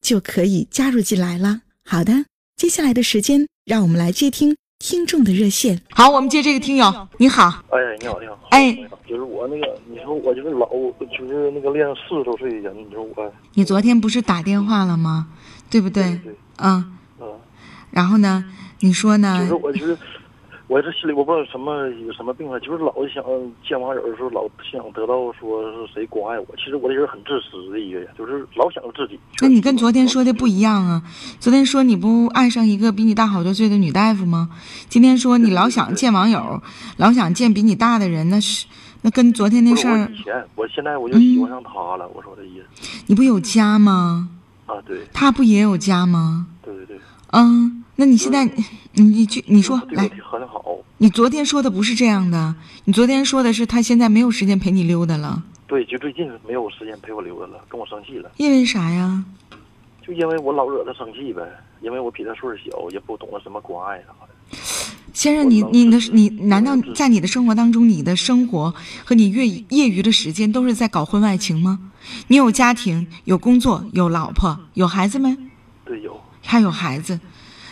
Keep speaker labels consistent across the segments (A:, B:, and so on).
A: 就可以加入进来了。好的，接下来的时间，让我们来接听听众的热线。好，我们接这个听友。你好，
B: 哎，你好，你好。
A: 哎，
B: 就是我那个，你说我就是老，就是那个练四十多岁的人，你说我。
A: 你昨天不是打电话了吗？对不对？
B: 对。
A: 嗯。
B: 嗯。
A: 然后呢？你说呢？
B: 就是我就是。我这心里我不知道什么有什么病了，就是老想见网友的时候，老想得到说是谁关爱我。其实我这人很自私的一个人，就是老想着自己。
A: 那你跟昨天说的不一样啊！昨天说你不爱上一个比你大好多岁的女大夫吗？今天说你老想见网友，老想见比你大的人，那是 那跟昨天那事儿。
B: 以前我现在我就喜欢上他了。我说这意思。
A: 你不有家吗？
B: 啊，对。
A: 他不也有家吗？
B: 对对对。
A: 嗯。那你现在，你你去你说来，
B: 很好。
A: 你昨天说的不是这样的，你昨天说的是他现在没有时间陪你溜达了。
B: 对，就最近没有时间陪我溜达了，跟我生气了。
A: 因为啥呀？
B: 就因为我老惹他生气呗，因为我比他岁数小，也不懂得什么关爱啥的。
A: 先生，你你的你难道在你的生活当中，你的生活和你业业余的时间都是在搞婚外情吗？你有家庭，有工作，有老婆，有孩子没？
B: 对，有。
A: 还有孩子。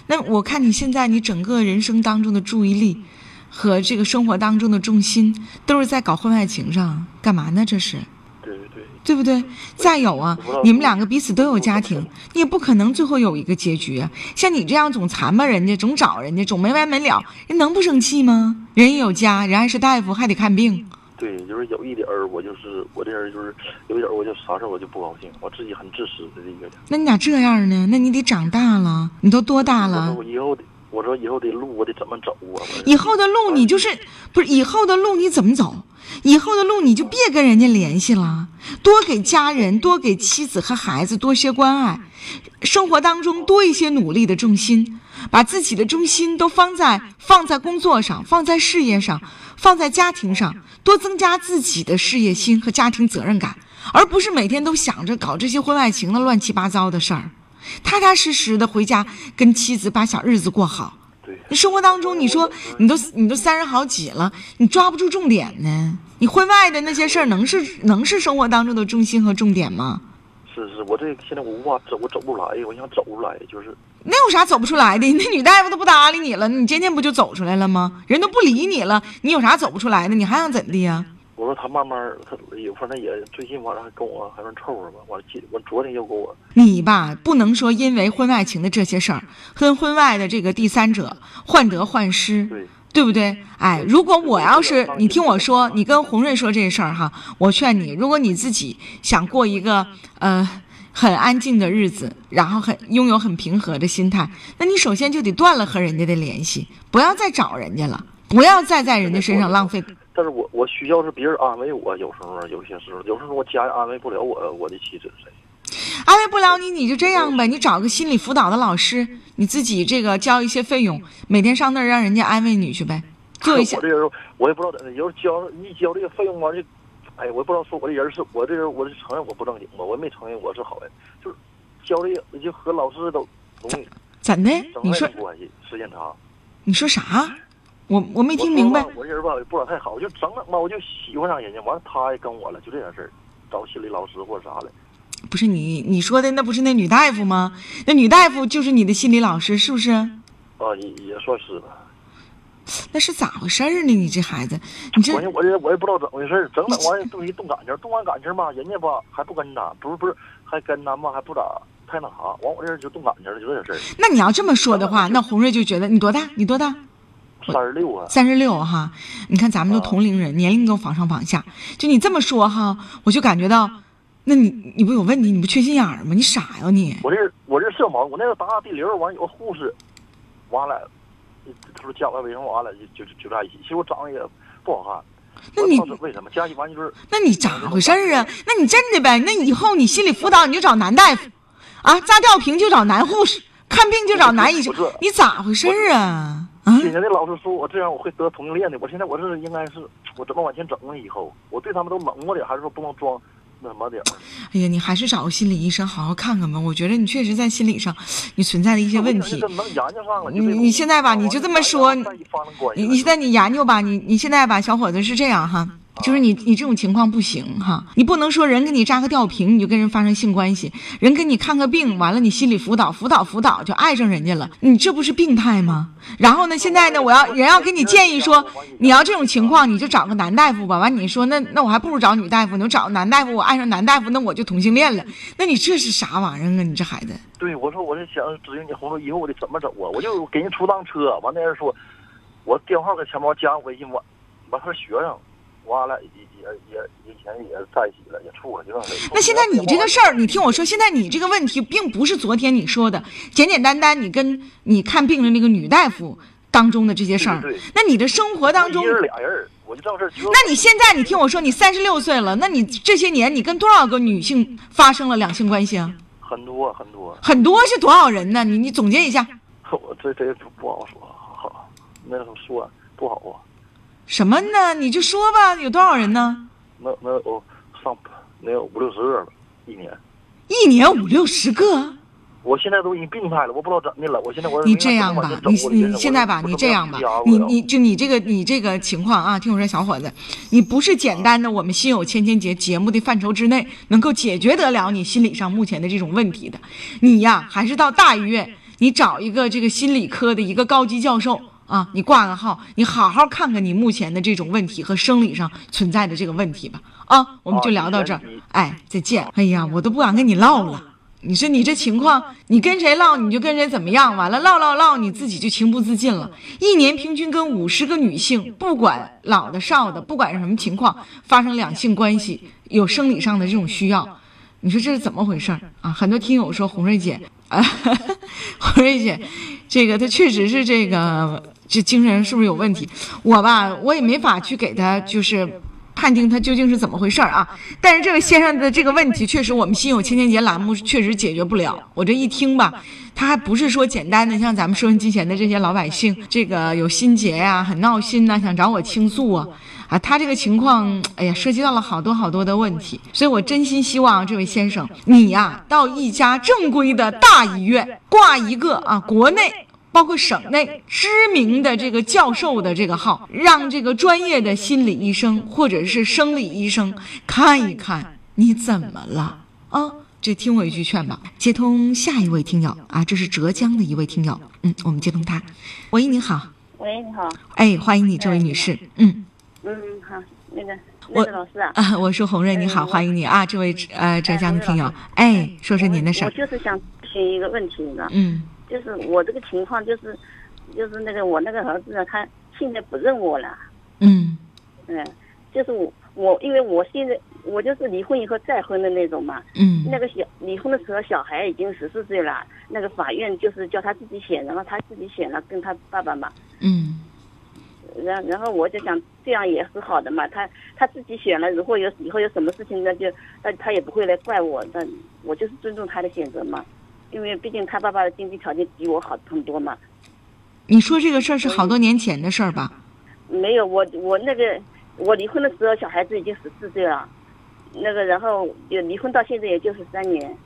A: 那我看你现在，你整个人生当中的注意力，和这个生活当中的重心，都是在搞婚外情上，干嘛呢？这是，
B: 对对对，
A: 对不对？再有啊，你们两个彼此都有家庭，你也不可能最后有一个结局啊。像你这样总缠吧人家，总找人家，总没完没了，人能不生气吗？人也有家，人还是大夫，还得看病。
B: 对，就是有一点儿，我就是我这人就是有一点儿，我就啥事儿我就不高兴，我自己很自私的一个人。
A: 那你咋这样呢？那你得长大了，你都多大了？
B: 我以后得，我说以后的路我得怎么走啊？
A: 以后的路你就是不是以后的路你怎么走？以后的路你就别跟人家联系了，多给家人、多给妻子和孩子多些关爱，生活当中多一些努力的重心，把自己的重心都放在放在工作上，放在事业上。放在家庭上，多增加自己的事业心和家庭责任感，而不是每天都想着搞这些婚外情的乱七八糟的事儿。踏踏实实的回家跟妻子把小日子过好。
B: 你
A: 生活当中，你说你都你都三十好几了，你抓不住重点呢？你婚外的那些事儿能是能是生活当中的重心和重点吗？
B: 是是，我这现在我无法走，我走不来，我想走出来，就是。
A: 那有啥走不出来的？那女大夫都不搭理你了，你今天不就走出来了吗？人都不理你了，你有啥走不出来的？你还想怎的呀？
B: 我说他慢慢，他也反正也最近完了还跟我还能凑合吧。完了，今我昨天又跟我
A: 你吧，不能说因为婚外情的这些事儿，跟婚外的这个第三者患得患失，
B: 对
A: 对不对？哎，如果我要是你听我说，你跟红瑞说这事儿哈，我劝你，如果你自己想过一个呃。很安静的日子，然后很拥有很平和的心态，那你首先就得断了和人家的联系，不要再找人家了，不要再在人家身上浪费。
B: 但是我我需要是别人安慰我，有时候有些时候，有时候我家人安慰不了我，我的妻子谁？
A: 安慰不了你，你就这样呗，你找个心理辅导的老师，你自己这个交一些费用，每天上那儿让人家安慰你去呗，做一下。
B: 我这人我也不知道有时候交一交这个费用完就。哎，我也不知道说我这人是我这人，我就承认我不正经吧，我也没承认我是好人，就是交这个就和老师都容易
A: 怎的？你说
B: 关系时间长？
A: 你说啥？我我没听明白。
B: 我这人吧也不咋太好，就整整吧，我就喜欢上人家，完了他也跟我了，就这点事儿，找心理老师或者啥的。
A: 不是你你说的那不是那女大夫吗？那女大夫就是你的心理老师，是不是？啊，
B: 也也算是吧。
A: 那是咋回事呢？你这孩子，你这
B: 关键我这我也不知道怎么回事，整整完东西动感情，动完感情吧，人家吧还不跟咱，不是不是还跟咱吧还不咋太那啥，完我这人就动感情了，就这点事儿。
A: 那你要这么说的话，那红瑞就觉得你多大？你多大？
B: 三十六啊，
A: 三十六哈。你看咱们都
B: 啊
A: 同龄人，年龄都往上往下。就你这么说哈，我就感觉到，那你你不有问题？你不缺心眼儿吗？你傻呀你？
B: 我这我这社保，我那个大地流完有个护士，完了，他说家外卫生完了就就就在一起。其实我长得也不好看，
A: 那你
B: 为什么？加一完就是
A: 那你咋回事儿啊？那你真的呗？那以后你心理辅导你就找男大夫，啊，扎吊瓶就找男护士，看病就找男医生，你咋回事儿啊？啊，
B: 现在的老师说我这样我会得同性恋的，我现在我是应该是我怎么往前整了？以后我对他们都冷漠点，还是说不能装那什么点儿？
A: 哎呀，你还是找个心理医生好好看看吧。我觉得你确实在心理上，你存在的一些问题。你你现在吧你就这么说你你现在你研究吧，你你现在吧，小伙子是这样哈，就是你你这种情况不行哈，你不能说人给你扎个吊瓶你就跟人发生性关系，人给你看个病完了你心理辅导辅导辅导就爱上人家了，你这不是病态吗？然后呢，现在呢，我要人要给你建议说，你要这种情况你就找个男大夫吧，完你说那那我还不如找女大夫呢，我找男大夫我爱上男大夫那我就同性恋了，那你这是啥玩意儿啊？你这孩子。
B: 对，我说我是想指引你红说以后我得怎么走啊？我就给人出趟车，完那人说，我电话搁钱包加微信，完完他学生，完了也也也以前也在一起了，也处
A: 那现在你这个事儿，你听我说，现在你这个问题并不是昨天你说的简简单单，你跟你看病的那个女大夫当中的这些事儿。那你的生活当中
B: 一，人俩人，我就儿。
A: 那你现在你听我说，你三十六岁了，那你这些年你跟多少个女性发生了两性关系啊？
B: 很多很多，
A: 很多是多少人呢？你你总结一下，
B: 我这这不好说，好那种说不好啊。
A: 什么呢？你就说吧，有多少人呢？
B: 那那有上那有五六十个了，一年。
A: 一年五六十个。
B: 我现在都已经病态了，我不知道怎的了。我现在我
A: 你这样吧，你你现在吧，你这样吧，你你就你这个你这个情况啊，听我说，小伙子，你不是简单的我们心有千千结节目的范畴之内能够解决得了你心理上目前的这种问题的，你呀还是到大医院，你找一个这个心理科的一个高级教授啊，你挂个号，你好好看看你目前的这种问题和生理上存在的这个问题吧。啊，我们就聊到这儿，哎，再见。哎呀，我都不敢跟你唠了。你说你这情况，你跟谁唠你就跟谁怎么样，完了唠唠唠，你自己就情不自禁了。一年平均跟五十个女性，不管老的少的，不管是什么情况，发生两性关系，有生理上的这种需要，你说这是怎么回事儿啊？很多听友说红瑞姐啊，红瑞姐，这个她确实是这个这精神是不是有问题？我吧，我也没法去给他就是。判定他究竟是怎么回事儿啊？但是这位先生的这个问题，确实我们心有千千结栏目确实解决不了。我这一听吧，他还不是说简单的像咱们收音机前的这些老百姓，这个有心结呀、很闹心呐、想找我倾诉啊，啊，他这个情况，哎呀，涉及到了好多好多的问题，所以我真心希望这位先生，你呀，到一家正规的大医院挂一个啊，国内。包括省内知名的这个教授的这个号，让这个专业的心理医生或者是生理医生看一看你怎么了啊？这听我一句劝吧。接通下一位听友啊，这是浙江的一位听友，嗯，我们接通他。喂，你好。
C: 喂，你好。
A: 哎，欢迎你，这位女士。嗯。
C: 嗯，好，那个那个老师啊。
A: 啊，我是红瑞，你好，欢迎你啊，这位呃浙江的听友。哎，说说您的事儿。
C: 我就是想咨询一个问题，你知道
A: 嗯。
C: 就是我这个情况，就是，就是那个我那个儿子，他现在不认我了。
A: 嗯。
C: 嗯，就是我我，因为我现在我就是离婚以后再婚的那种嘛。
A: 嗯。
C: 那个小离婚的时候，小孩已经十四岁了，那个法院就是叫他自己选，然后他自己选了跟他爸爸嘛。
A: 嗯。
C: 然然后我就想这样也是好的嘛，他他自己选了，如果有以后有什么事情，那就那他也不会来怪我，那我就是尊重他的选择嘛。因为毕竟他爸爸的经济条件比我好很多嘛。
A: 你说这个事儿是好多年前的事儿吧？
C: 没有，我我那个我离婚的时候小孩子已经十四岁了，那个然后就离婚到现在也就是三年。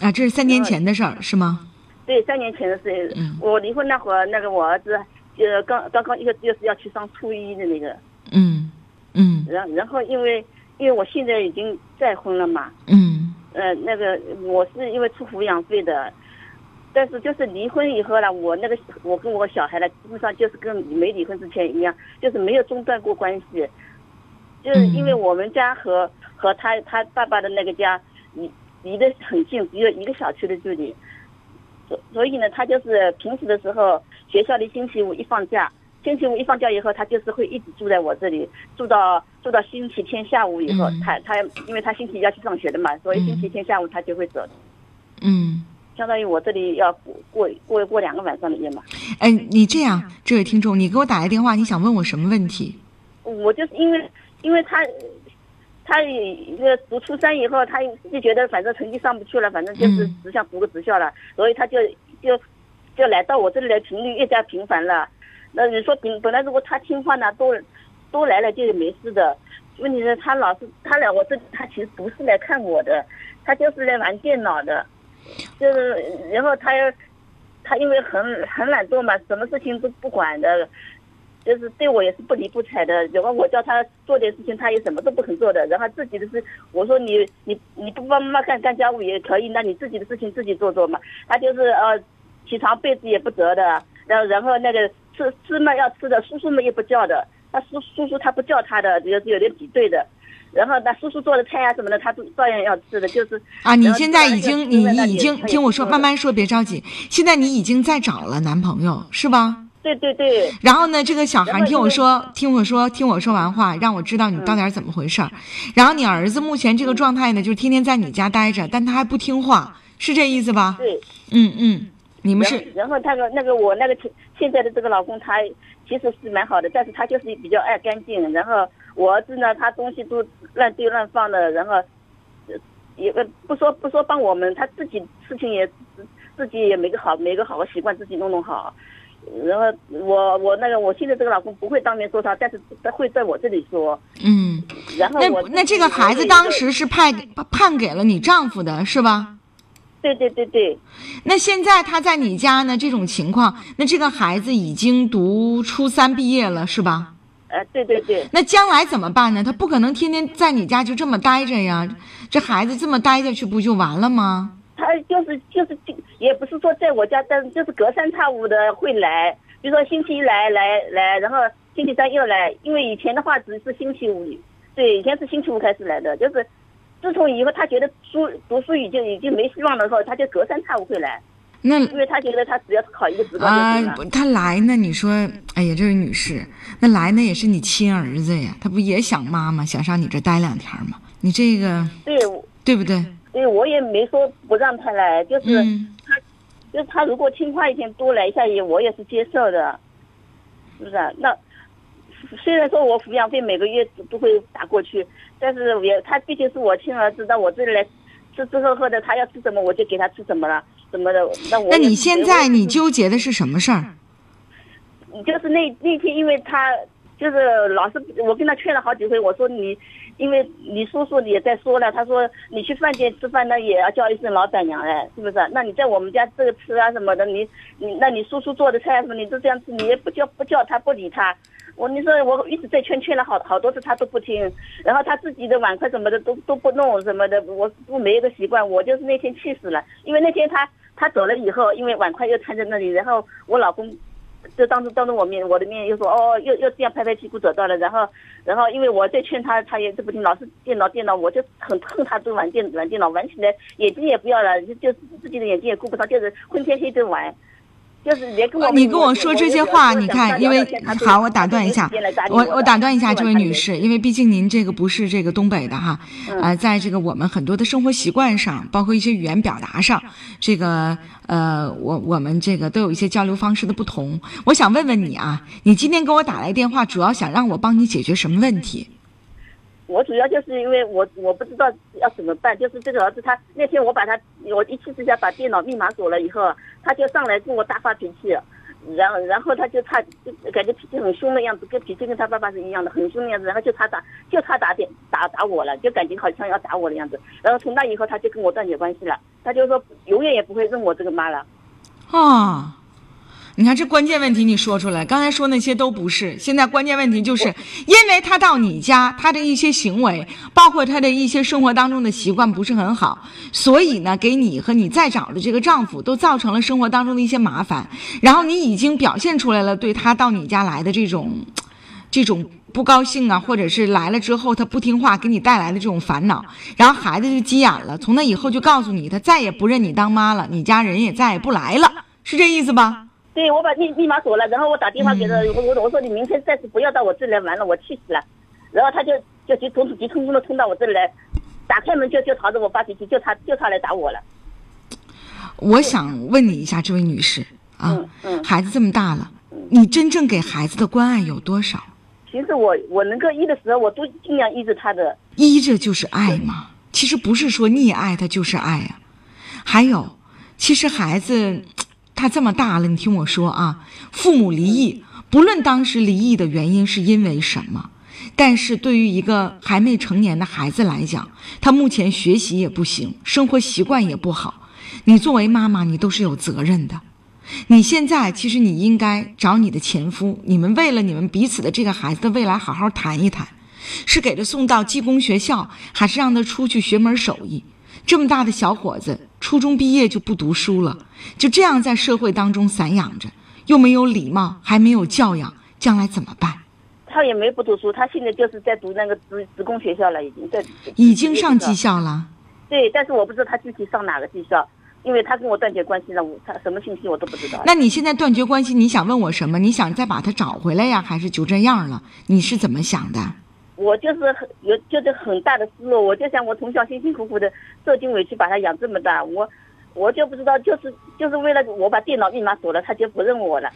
A: 啊，这是三年前的事儿是吗？
C: 对，三年前的事。
A: 嗯。
C: 我离婚那会儿，那个我儿子就刚刚刚一个就是要去上初一的那个。
A: 嗯嗯。
C: 然然后因为因为我现在已经再婚了嘛。
A: 嗯。
C: 呃，那个我是因为出抚养费的，但是就是离婚以后呢，我那个我跟我小孩呢，基本上就是跟没离婚之前一样，就是没有中断过关系，就是因为我们家和和他他爸爸的那个家，离离得很近，只有一个小区的距离。所所以呢，他就是平时的时候，学校里星期五一放假，星期五一放假以后，他就是会一直住在我这里，住到住到星期天下午以后，
A: 嗯
C: 他他因为他星期一要去上学的嘛，所以
A: 嗯
C: 星期天下午他就会走，
A: 嗯，
C: 相当于我这里要过过过过两个晚上的夜嘛。
A: 哎，你这样，这位听众，你给我打来电话，你想问我什么问题？
C: 我就是因为因为他。他一个读初三以后，他自己觉得反正成绩上不去了，反正就是
A: 嗯
C: 只想读个职校了，所以他就就就来到我这里来频率越加频繁了。那你说本本来如果他听话呢，都都来了就没事的。问题是，他老是他来我这，他其实不是来看我的，他就是来玩电脑的，就是然后他他因为很很懒惰嘛，什么事情都不管的。就是对我也是不理不睬的，然后我叫他做点事情，他也什么都不肯做的。然后自己的事，我说你你你不帮妈妈干干家务也可以，那你自己的事情自己做做嘛。他就是呃，起床被子也不折的，然后然后那个吃吃嘛要吃的，叔叔们也不叫的，他叔叔叔他不叫他的，有有点挤兑的。然后那叔叔做的菜啊什么的，他都照样要吃的，就是
A: 啊，你现在已经，你已经听我说，慢慢说，别着急。现在你已经在找了男朋友，是吧？
C: 对对对，
A: 然后呢，这个小孩，听我说，听我说，听我说完话，让我知道你到底是怎么回事儿。然后你儿子目前这个状态呢，就是天天在你家待着，但他还不听话，是这意思吧？
C: 对。
A: 嗯嗯，你们是
C: 然后那个那个我那个现现在的这个老公他其实是蛮好的，但是他就是比较爱干净。然后我儿子呢，他东西都乱丢乱放的，然后呃也呃不说不说帮我们，他自己事情也自自己也没个好没个好的习惯，自己弄弄好。然后我我那个我现在这个老公不会当面说他，但是他会在我这里说。
A: 嗯，
C: 然后我
A: 那那这个孩子当时是判给判给了你丈夫的，是吧？
C: 对对对对，
A: 那现在他在你家呢？这种情况，那这个孩子已经读初三毕业了，是吧？
C: 呃对对对，
A: 那将来怎么办呢？他不可能天天在你家就这么待着呀，这孩子这么待下去不就完了吗？
C: 他就是就是就也不是说在我家，但是就是隔三差五的会来，比如说星期一来来来，然后星期三又来，因为以前的话只是星期五，对，以前是星期五开始来的，就是自从以后他觉得书读书已经已经没希望了后，他就隔三差五会来，
A: 那
C: 因为他觉得他只要考一个职高就
A: 啊
C: 行了。，
A: 他来呢？你说，哎呀，这位女士，那来呢也是你亲儿子呀，他不也想妈妈，想上你这待两天吗？你这个
C: 对，
A: 对不对？
C: 对我也没说不让他来，就是、
A: 嗯，
C: 就是他如果听话一点多来一下也我也是接受的，是不是啊？那虽然说我抚养费每个月都会打过去，但是也他毕竟是我亲儿子，到我这里来吃吃喝喝的，他要吃什么我就给他吃什么了，什么的。那我
A: 那你现在你纠结的是什么事儿？
C: 就是那那天，因为他就是老是我跟他劝了好几回，我说你，因为你叔叔也在说了，他说你去饭店吃饭那也要叫一声老板娘哎，是不是？那你在我们家这个吃啊什么的，你你那你叔叔做的菜什么你都这样吃，你也不叫不叫他不理他。我你说我一直在劝劝了好好多次，他都不听，然后他自己的碗筷什么的都都不弄什么的，我我没有个习惯，我就是那天气死了，因为那天他他走了以后，因为碗筷又摊在那里，然后我老公就当着当着我面我的面又说哦又又这样拍拍屁股走掉了，然后然后因为我在劝他，他也是不听，老是电脑电脑，我就很恨他都玩电玩电脑，玩起来眼睛也不要了，就就自己的眼睛也顾不上，就是昏天黑地玩。就是连跟我
A: 呃你跟我说这些话，你看，因为好，我打断一下，我我打断一下这位女士，因为毕竟您这个不是这个东北的哈，呃，在这个我们很多的生活习惯上，包括一些语言表达上，这个呃，我我们这个都有一些交流方式的不同。我想问问你啊，你今天给我打来电话，主要想让我帮你解决什么问题？
C: 我主要就是因为我我不知道要怎么办，就是这个儿子他那天我把他我一气之下把电脑密码锁了以后，他就上来跟我大发脾气，然后然后他就差感觉脾气很凶的样子，跟脾气跟他爸爸是一样的，很凶的样子，然后就他打就他打点打打我了，就感觉好像要打我的样子，然后从那以后他就跟我断绝关系了，他就说永远也不会认我这个妈了。
A: 啊。你看这关键问题你说出来，刚才说那些都不是，现在关键问题就是因为他到你家，他的一些行为，包括他的一些生活当中的习惯不是很好，所以呢，给你和你再找的这个丈夫都造成了生活当中的一些麻烦，然后你已经表现出来了对他到你家来的这种。这种不高兴啊，或者是来了之后他不听话，给你带来的这种烦恼，然后孩子就急眼了，从那以后就告诉你，他再也不认你当妈了，你家人也再也不来了，是这意思吧？
C: 对，我把密密码锁了，然后我打电话给他，我我我说你明天暂时不要到我这里来玩了，我气死了。然后他就就急冲急匆匆的冲到我这里来，打开门就就朝着我发脾气，就他就他来打我了。
A: 我想问你一下，这位女士啊，
C: 嗯嗯
A: 孩子这么大了，你真正给孩子的关爱有多少？
C: 其实我我能够依的时候，我都尽量依着他的。
A: 依着就是爱嘛？其实不是说溺爱他就是爱啊。还有，其实孩子他这么大了，你听我说啊，父母离异，不论当时离异的原因是因为什么，但是对于一个还没成年的孩子来讲，他目前学习也不行，生活习惯也不好，你作为妈妈，你都是有责任的。你现在其实你应该找你的前夫，你们为了你们彼此的这个孩子的未来好好谈一谈，是给他送到技工学校，还是让他出去学门手艺？这么大的小伙子，初中毕业就不读书了，就这样在社会当中散养着，又没有礼貌，还没有教养，将来怎么办？
C: 他也没不读书，他现在就是在读那个职职工学校了，已经在
A: 已经上技。校了。
C: 对，但是我不知道他具体上哪个技校，因为他跟我断绝关系了，我他什么信息我都不知道。
A: 那你现在断绝关系，你想问我什么？你想再把他找回来呀，还是就这样了？你是怎么想的？
C: 我就是很有就是很大的失落，我就想我从小辛辛苦苦的受尽委屈把他养这么大，我我就不知道就是就是为了我把电脑密码锁了，他就不认我了。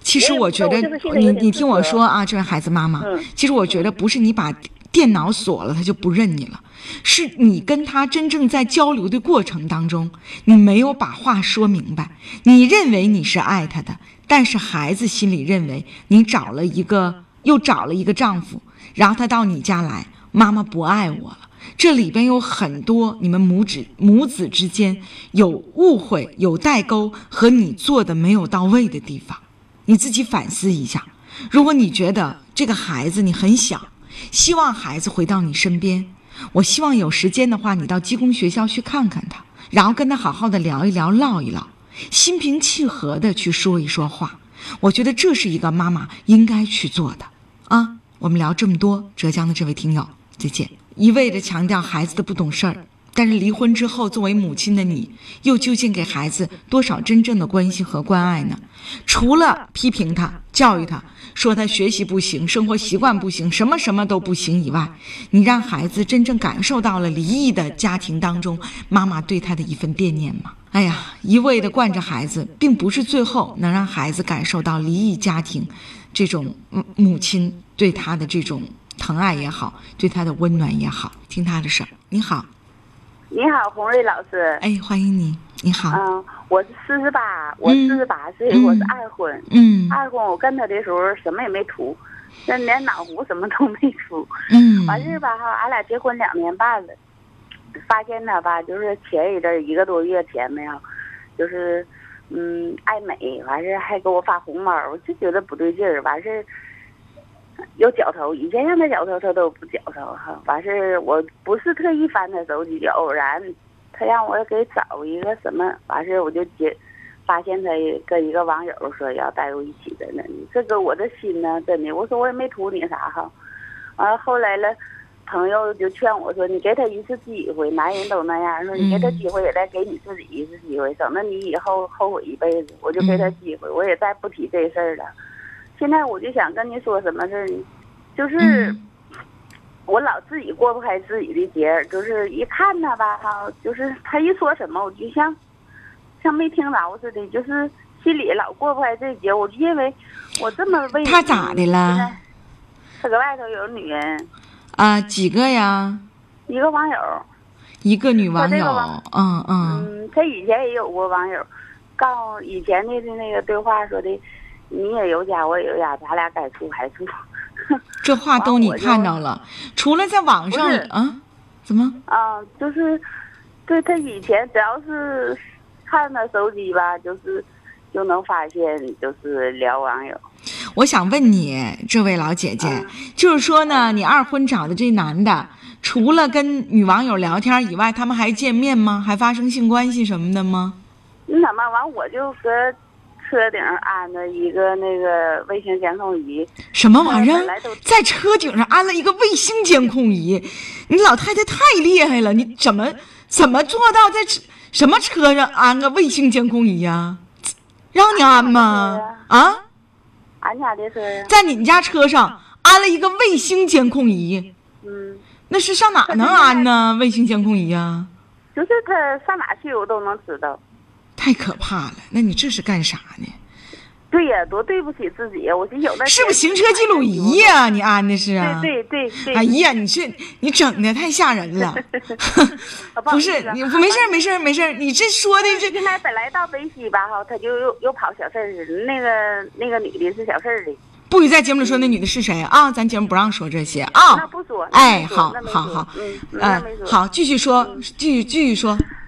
A: 其实我觉得你你听我说啊，这位孩子妈妈，
C: 嗯
A: 其实我觉得不是你把电脑锁了，他就不认你了，是你跟他真正在交流的过程当中，你没有把话说明白。你认为你是爱他的，但是孩子心里认为你找了一个又找了一个丈夫，然后他到你家来，妈妈不爱我了。这里边有很多你们母子母子之间有误会、有代沟和你做的没有到位的地方。你自己反思一下。如果你觉得这个孩子你很想，希望孩子回到你身边，我希望有时间的话，你到技工学校去看看他，然后跟他好好的聊一聊、唠一唠，心平气和的去说一说话。我觉得这是一个妈妈应该去做的啊。我们聊这么多，浙江的这位听友，再见。一味的强调孩子的不懂事儿，但是离婚之后，作为母亲的你，又究竟给孩子多少真正的关心和关爱呢？除了批评他、教育他，说他学习不行、生活习惯不行、什么什么都不行以外，你让孩子真正感受到了离异的家庭当中妈妈对他的一份惦念吗？哎呀，一味的惯着孩子，并不是最后能让孩子感受到离异家庭这种母亲对他的这种疼爱也好，对他的温暖也好。听他的事儿，你好，
D: 你好，洪瑞老师。
A: 哎，欢迎你，你好，
D: 嗯，我是四十八，我
A: 嗯
D: 四十八岁，
A: 嗯
D: 我是二婚。
A: 嗯
D: 二婚我跟他的时候什么也没图，那连脑壶什么都没出。
A: 嗯
D: 完事儿吧哈，俺俩结婚两年半了，发现他吧，就是前一阵儿一个多月前没有，就是嗯爱美，完事儿还给我发红包，我就觉得不对劲儿，完事儿。有绞头，以前让他绞头，他都不绞头哈。完事儿，我不是特意翻他手机，偶然他让我给找一个什么，完事儿我就接，发现他跟一个网友说要带我一起的呢。这个我的心呢，真的，我说我也没图你啥哈。完了后来了，朋友就劝我说，你给他一次机会，男人都那样，说你给他机会也得给你自己一次机会，省得你以后后悔一辈子。我就给他机会，我也再不提这事儿了。现在我就想跟你说什么事儿呢？就是。
A: 嗯
D: 我老自己过不开自己的节儿，就是一看他吧，哈，就是他一说什么，我就像像没听着似的，就是心里老过不开这节。我就认为我这么为
A: 他咋的了？
D: 他搁外头有女人，
A: 啊，几个呀？
D: 一个网友，
A: 一个女网友嗯嗯
D: 嗯，他以前也有过网友，告以前的那个对话说的，你也有家，我也有家，咱俩该处还处。
A: 这话都你看到了，除了在网上啊，怎么？
D: 啊，就是，对他以前只要是看他手机吧，就是就能发现就是聊网友。
A: 我想问你，这位老姐姐，
D: 嗯
A: 就是说呢，你二婚找的这男的，除了跟女网友聊天以外，他们还见面吗？还发生性关系什么的吗？
D: 那怎么完我就搁车顶上安的一个那个卫星监控仪，
A: 什么玩意儿？在车顶上安了一个卫星监控仪，你老太太太厉害了！你怎么怎么做到在车什么车上安个卫星监控仪呀、让你安吗？啊，
D: 俺家的车呀，
A: 在你们家车上安了一个卫星监控仪，
D: 嗯，
A: 那是上哪能安呢？卫星监控仪呀、
D: 就是他上哪去我都能知道。
A: 太可怕了！那你这是干啥呢？
D: 对呀，多对不起自己呀！我寻思有的
A: 是不是行车记录仪呀、你安的是啊？
D: 对对对对。
A: 哎呀，你这你整的太吓人了。不是你没事没事没事，你这说的这
D: 现在本来到北西吧哈，他就又又跑小事儿。那个那个女的是小事儿的，
A: 不许在节目里说那女的是谁啊？咱节目不让说这些
D: 那
A: 啊。
D: 不说。
A: 哎，好好好，
D: 嗯。
A: 好，继续说，继续继续说。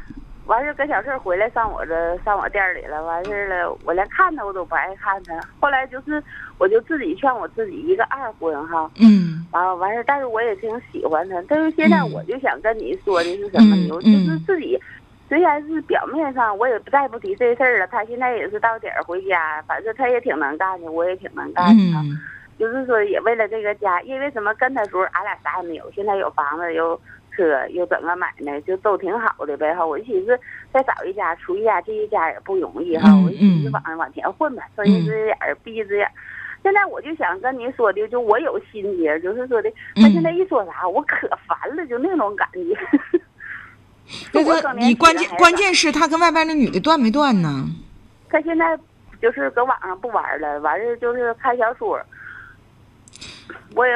D: 完事儿搁小四儿回来上我这上我店儿里了，完事儿了，我连看他我都不爱看他。后来就是我就自己劝我自己一个二婚哈，
A: 嗯
D: 完了完事儿，但是我也挺喜欢他。但是现在
A: 嗯
D: 我就想跟你说的是什么呢？
A: 嗯
D: 我就是
A: 嗯
D: 自己，虽然是表面上我也不再不提这事儿了，他现在也是到点儿回家，反正他也挺能干的，我也挺能干的。
A: 嗯
D: 就是说也为了这个家，因为什么跟他时候俺俩啥也没有，现在有房子有车又怎么买呢，就都挺好的呗哈。我就寻思再找一家出一家这一家也不容易哈，
A: 嗯
D: 我就寻思
A: 嗯
D: 往往前混吧，睁一只眼儿闭一只眼。现在我就想跟你说的，就我有心结，就是说的，他现在一说啥，我可烦了，就那种感觉。
A: 那
D: 我
A: 个
D: 更年期
A: 你关键关键是他跟外边那女的断没断呢？
D: 他现在就是搁网上不玩了，完事儿就是看小说。我也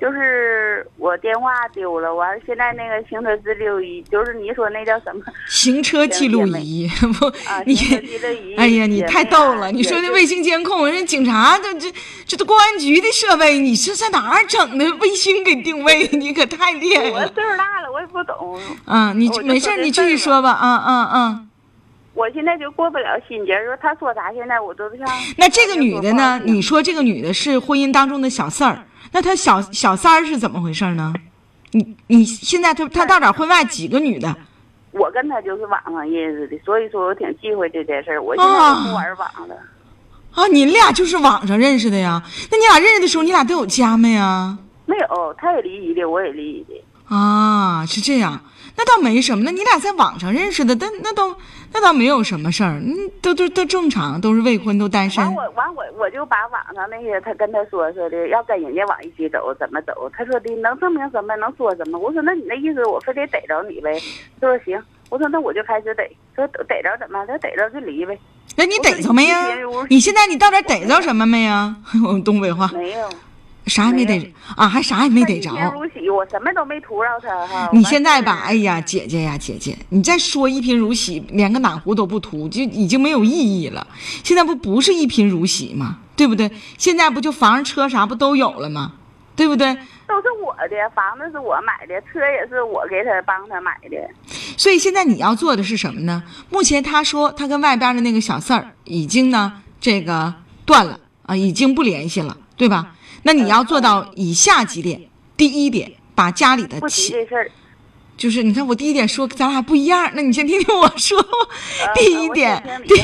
D: 就是我电话丢了，完了现在那个行车记录仪，就是你说那叫什么
A: 行车记录仪 不
D: 啊？
A: 你。哎呀，你太逗了！你说那卫星监控，人警察这这这都公安局的设备，你是在哪儿整的卫星给定位？你可太厉害了我！
D: 岁数大了，我也不懂。
A: 啊，你没事儿，你继续说吧。啊啊啊！
D: 我现在就过不了心结，说他说啥，现在我都不像。
A: 那这个女的呢？
D: 你
A: 你说这个女的是婚姻当中的小四儿，那她小小三儿是怎么回事呢？你你现在她她到点婚外几个女的？
D: 我跟他就是网上认识的，所以说我挺忌讳这件事儿。我现在不玩网了。
A: 啊，你俩就是网上认识的呀？那你俩认识的时候，你俩都有家没呀？
D: 没有，他也离异的，我也离异的。
A: 啊，是这样，那倒没什么。那你俩在网上认识的，但那都那倒没有什么事儿，嗯，都都都正常，都是未婚，都单身
D: 完。我完我我就把网上那些他跟他说说的，要跟人家往一起走，怎么走？他说的能证明什么？能说什么？我说那你那意思我非得逮着你呗？他说行。我说那我就开始逮。说逮着怎么？他逮着就离呗。
A: 那你逮着没呀？
D: 你
A: 现在你到底逮着什么没呀？我们东北话，
D: 没有，
A: 啥也没逮着啊，还啥也没逮着。
D: 一贫如洗，我什么都没图着他哈。
A: 你现在吧，哎呀，姐姐呀，姐姐，你再说一贫如洗，连个暖壶都不图，就已经没有意义了。现在不不是一贫如洗吗？对不对？现在不就房车啥不都有了吗？对不对？
D: 都是我的，房子是我买的，车也是我给他帮他买的。
A: 所以现在你要做的是什么呢？目前他说他跟外边的那个小四儿已经呢这个断了啊，已经不联系了，对吧？那你要做到以下几点：第一点，把家里的钱。就是你看我第一点说咱俩不一样，那你先听听我说。
D: 呃
A: 第一点第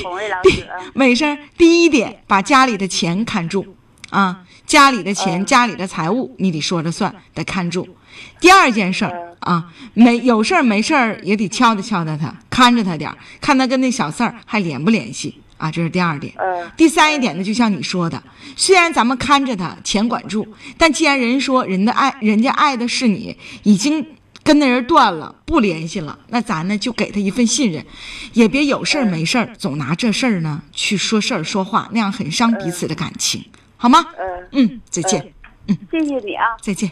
A: 第没事儿，第一点把家里的钱看住。啊，家里的钱、
D: 嗯
A: 家里的财务你得说了算，得看住。第二件事啊，没有事儿没事儿也得敲打敲打他，看着他点儿，看他跟那小四儿还联不联系啊，这是第二点。
D: 嗯
A: 第三一点呢，就像你说的，虽然咱们看着他，钱管住，但既然人说人的爱，人家爱的是你，已经跟那人断了，不联系了，那咱呢就给他一份信任，也别有事儿没事儿总拿这事儿呢去说事儿说话，那样很伤彼此的感情，好吗？
D: 嗯，
A: 嗯，再见，嗯
D: 谢谢你啊。
A: 再见。